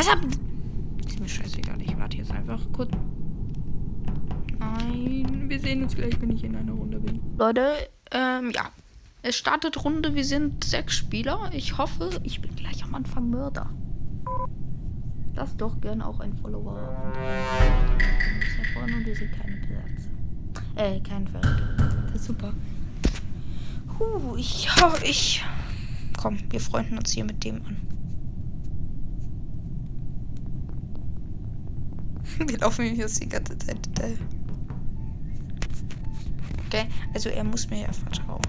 Was habt... Ist mir scheißegal, ich warte jetzt einfach kurz. Nein, wir sehen uns gleich, wenn ich in einer Runde bin. Leute, ähm, ja. Es startet Runde, wir sind sechs Spieler. Ich hoffe, ich bin gleich am Anfang Mörder. Lass doch gern auch ein Follower. Und wir sind keine Platz. Äh, kein Verräter. Das ist super. Huh, ich, ich. Komm, wir freunden uns hier mit dem an. Wir laufen hier die ganze Zeit. Okay, also er muss mir ja vertrauen.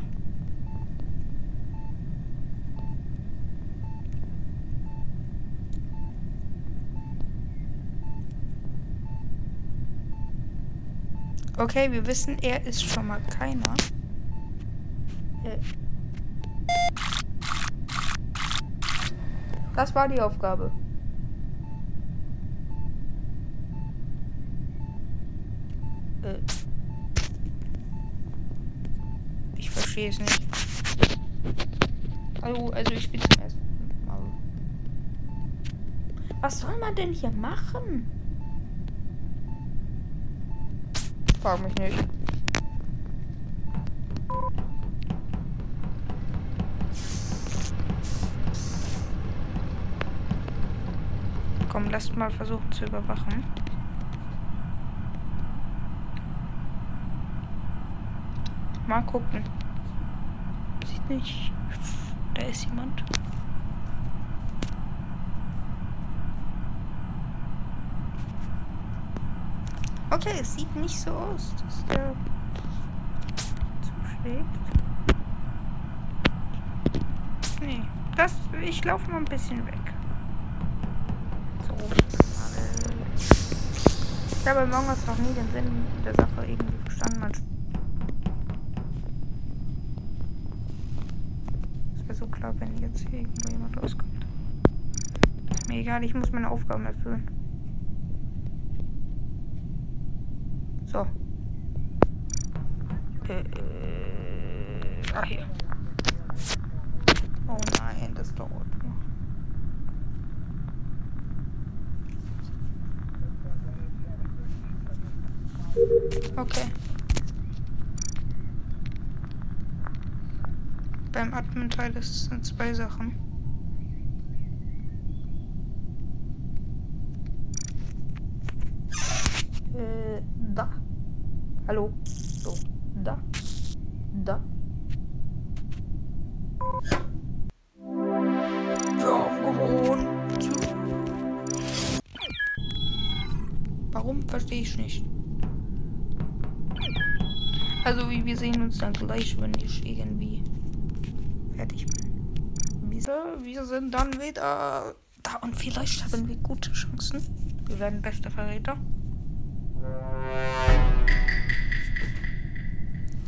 Okay, wir wissen, er ist schon mal keiner. Äh. Das war die Aufgabe. Äh. Ich verstehe es nicht. Hallo, also ich spiele zum ersten Mal. Was soll man denn hier machen? Frag mich nicht. Komm, lasst mal versuchen zu überwachen. Mal gucken. Sieht nicht. Da ist jemand. Okay, es sieht nicht so aus, dass der zuschlägt. Nee, das, ich laufe mal ein bisschen weg. So. Ich habe Us noch nie den Sinn der Sache irgendwie verstanden. So klar, wenn jetzt hier irgendwo jemand rauskommt. Ist mir egal, ich muss meine Aufgaben erfüllen. So. Äh, äh, ah, hier. Oh nein, das dauert noch. Okay. Beim Admin-Teil sind zwei Sachen. Äh, da. Hallo. So, da. Da. Warum verstehe ich nicht? Also wie wir sehen uns dann gleich, wenn ich irgendwie. Wir sind dann wieder da und vielleicht haben wir gute Chancen. Wir werden beste Verräter.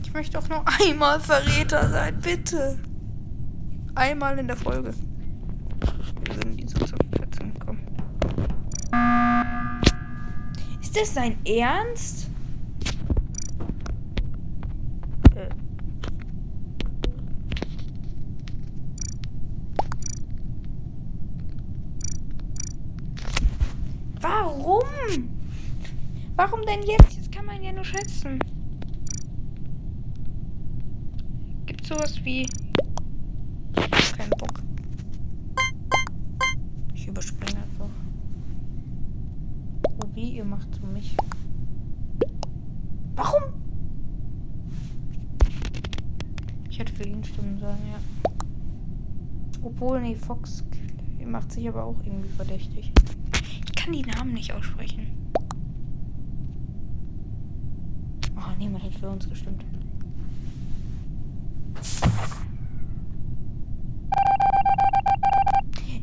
Ich möchte auch nur einmal Verräter sein, bitte. Einmal in der Folge. Wir sind die so zur 14 gekommen. Ist das sein Ernst? Äh. Warum? Warum denn jetzt? Jetzt kann man ja nur schätzen. Gibt sowas wie. Kein Bock. Ich überspringe einfach. Oh, wie ihr macht so mich. Warum? Ich hätte für ihn stimmen sollen, ja. Obwohl, nee, Fox macht sich aber auch irgendwie verdächtig. Ich kann die Namen nicht aussprechen. Oh, niemand hat für uns gestimmt.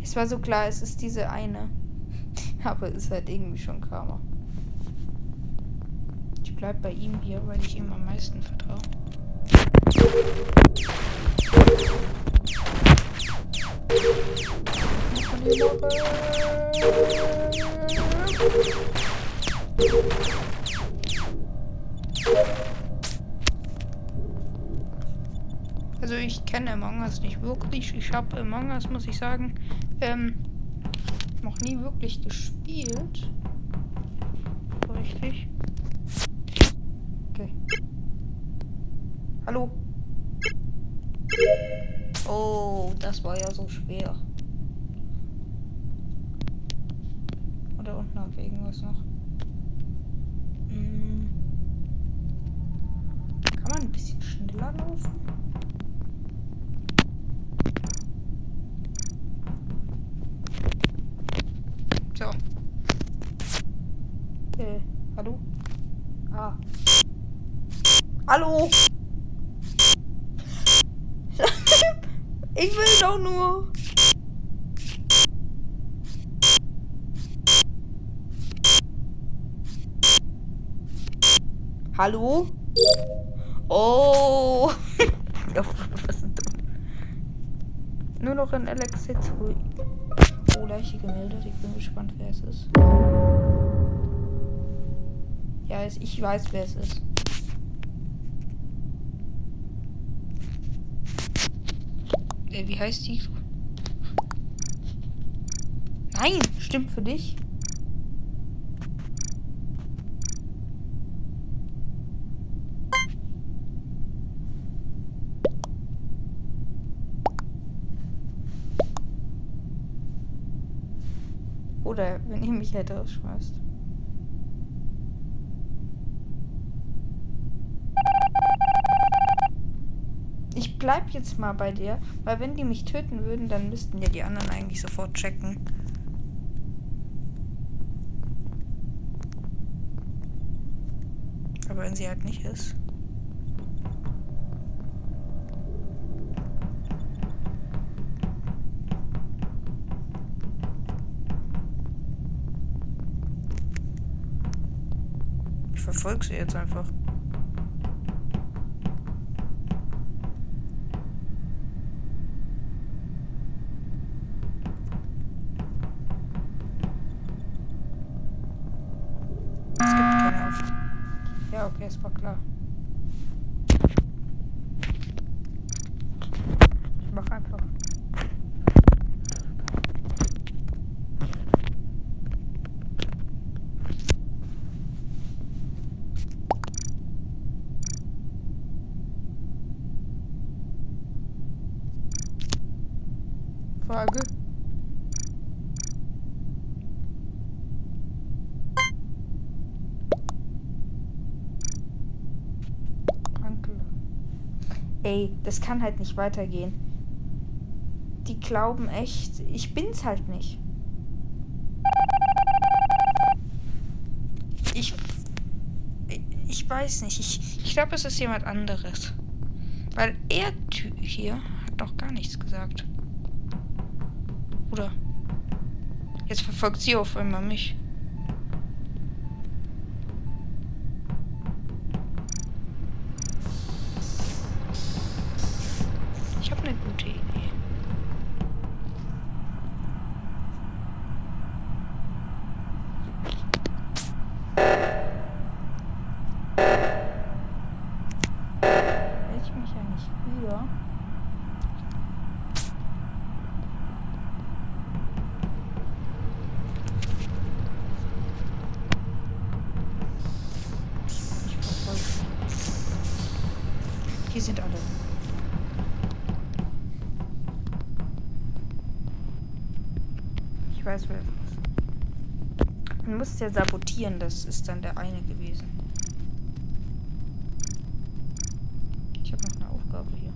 Es war so klar, es ist diese eine. Aber es ist halt irgendwie schon Karma. Ich bleib bei ihm hier, weil ich ihm am meisten vertraue. Also ich kenne Among Us nicht wirklich. Ich habe Among Us, muss ich sagen, ähm, noch nie wirklich gespielt. Richtig. Okay. Hallo. Oh, das war ja so schwer. Oder unten hat irgendwas noch. Hm. Kann man ein bisschen schneller laufen? So. Äh, hallo? Ah. Hallo? ich will doch nur. Hallo? Oh. Nur noch ein Oh, Leiche gemeldet. Ich bin gespannt, wer es ist. Ja, ich weiß, wer es ist. Äh, wie heißt die? Nein, stimmt für dich. Oder wenn ihr mich halt rausschmeißt. Ich bleib jetzt mal bei dir, weil wenn die mich töten würden, dann müssten ja die anderen eigentlich sofort checken. Aber wenn sie halt nicht ist. Verfolge sie jetzt einfach. Es gibt keine auf. Ja, okay, es war klar. Ich mach einfach. Frage. Ey, das kann halt nicht weitergehen. Die glauben echt, ich bin's halt nicht. Ich. Ich weiß nicht. Ich, ich glaube, es ist jemand anderes. Weil er hier hat doch gar nichts gesagt. Oder? Jetzt verfolgt sie auf einmal mich. Ich habe eine gute Idee. Wenn ich mich ja nicht rühre. Ich verfolge sie. Hier sind alle. Ich weiß, wer es ist. Man muss ja sabotieren, das ist dann der eine gewesen. Ich habe noch eine Aufgabe hier.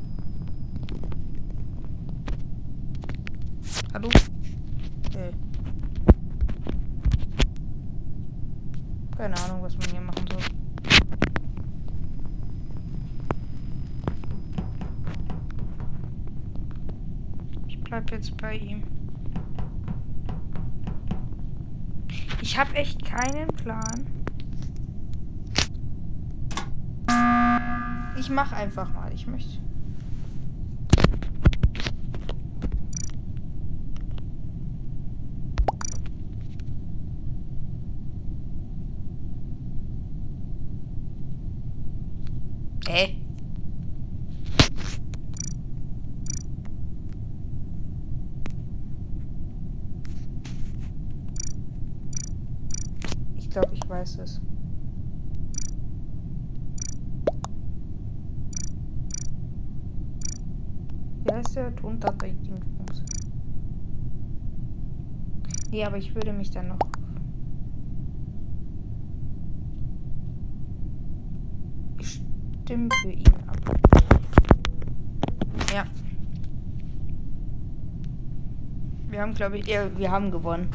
Hallo? Äh. Keine Ahnung, was man hier machen soll. Ich bleib jetzt bei ihm. Ich habe echt keinen Plan. Ich mach einfach mal. Ich möchte. Hey. Ich ich weiß es. Wie heißt der Tontata-Dingsbums? Nee, aber ich würde mich dann noch stimmen für ihn ab. Ja. Wir haben, glaube ich, ja, wir haben gewonnen.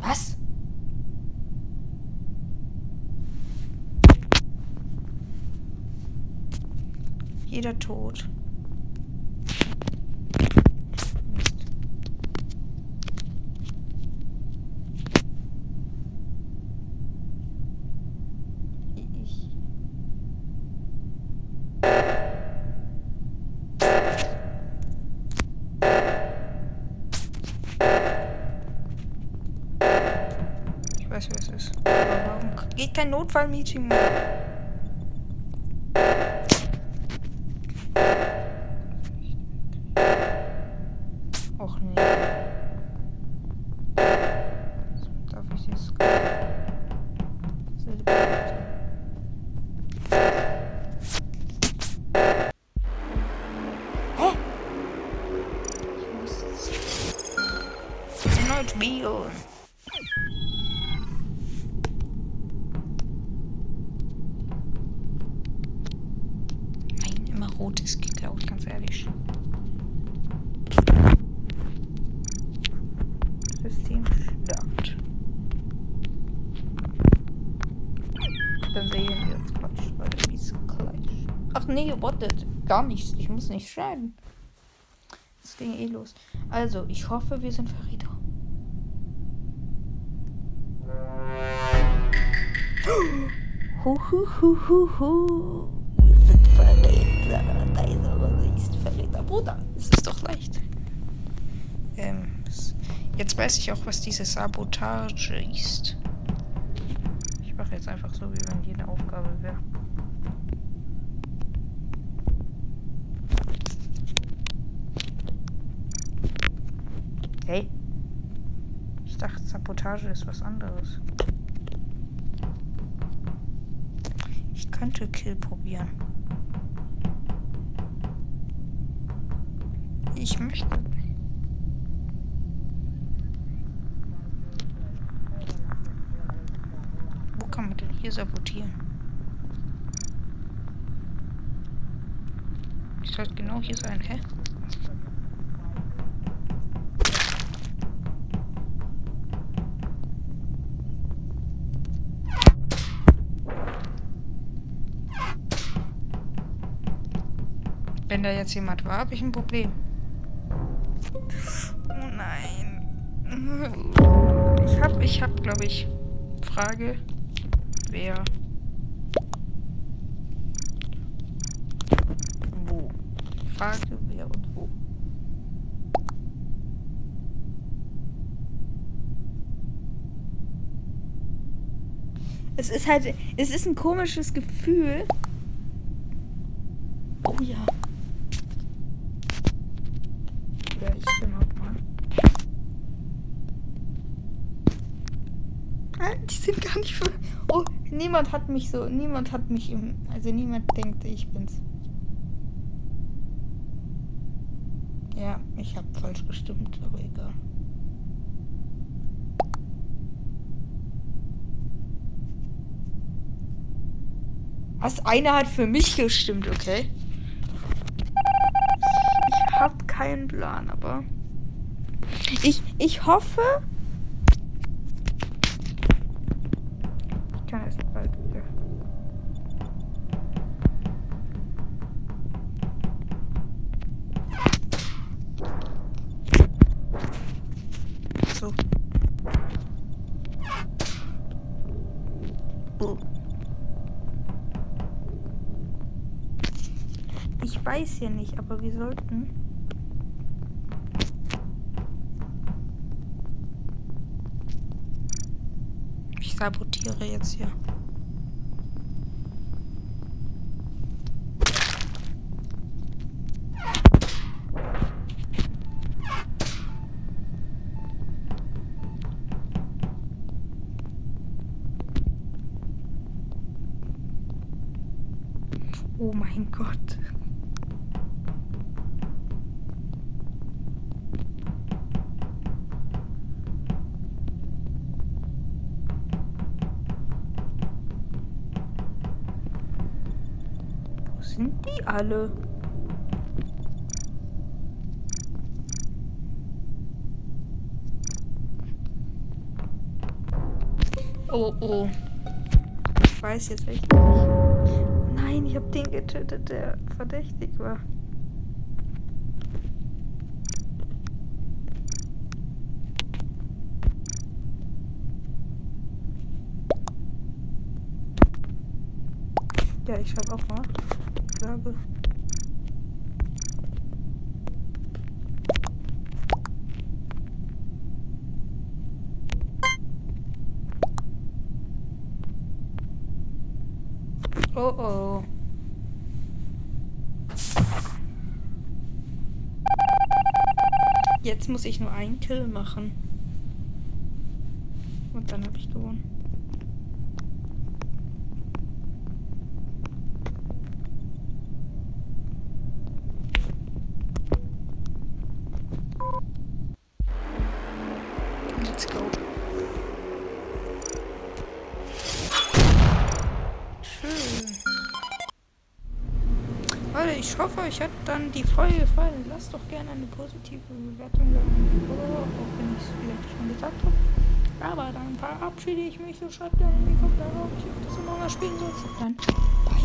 Was? Jeder tot. weiß, wer es ist. Aber warum geht kein Notfallmeeting mehr? Es. Erneut Bio. rot ist geklaut, ganz ehrlich. System stört. Dann sehen wir uns Quatsch, weil der ist gleich. Ach nee, wartet. Gar nichts. Ich muss nicht schreiben. Das ging eh los. Also, ich hoffe, wir sind Verräter. Huhuhuhuhu. Wir sind Verräter. Deine ist Verräter. Bruder, es ist doch leicht. Ähm, jetzt weiß ich auch, was diese Sabotage ist. Ich mache jetzt einfach so, wie wenn jede Aufgabe wäre. Hey. Ich dachte, Sabotage ist was anderes. Könnte Kill probieren. Ich möchte. Wo kann man denn hier sabotieren? Ich sollte genau hier sein, hä? Wenn da jetzt jemand war, habe ich ein Problem. Oh nein. Ich habe, ich habe, glaube ich, Frage, wer wo. Frage, wer und wo. Es ist halt, es ist ein komisches Gefühl. Oh ja. sind gar nicht für. Oh, niemand hat mich so. Niemand hat mich im. Also niemand denkt, ich bin's. Ja, ich habe falsch gestimmt, aber egal. Was? Einer hat für mich gestimmt, okay? Ich habe keinen Plan, aber. Ich, ich hoffe, kann es bald wieder. So. Ich weiß ja nicht, aber wir sollten. Sabotiere jetzt hier. Sind die alle? Oh, oh. Ich weiß jetzt echt nicht. Nein, ich habe den getötet, der verdächtig war. Ja, ich schreibe auch mal. Glaube. Oh oh. Jetzt muss ich nur einen Kill machen. Und dann habe ich gewonnen. Ich hoffe, euch hat dann die Folge gefallen. Lasst doch gerne eine positive Bewertung da, auch wenn ich es vielleicht schon gesagt habe. Aber dann verabschiede ich mich und schreibt gerne in die Kommentare, ob ich das Among Us spielen soll. Dann.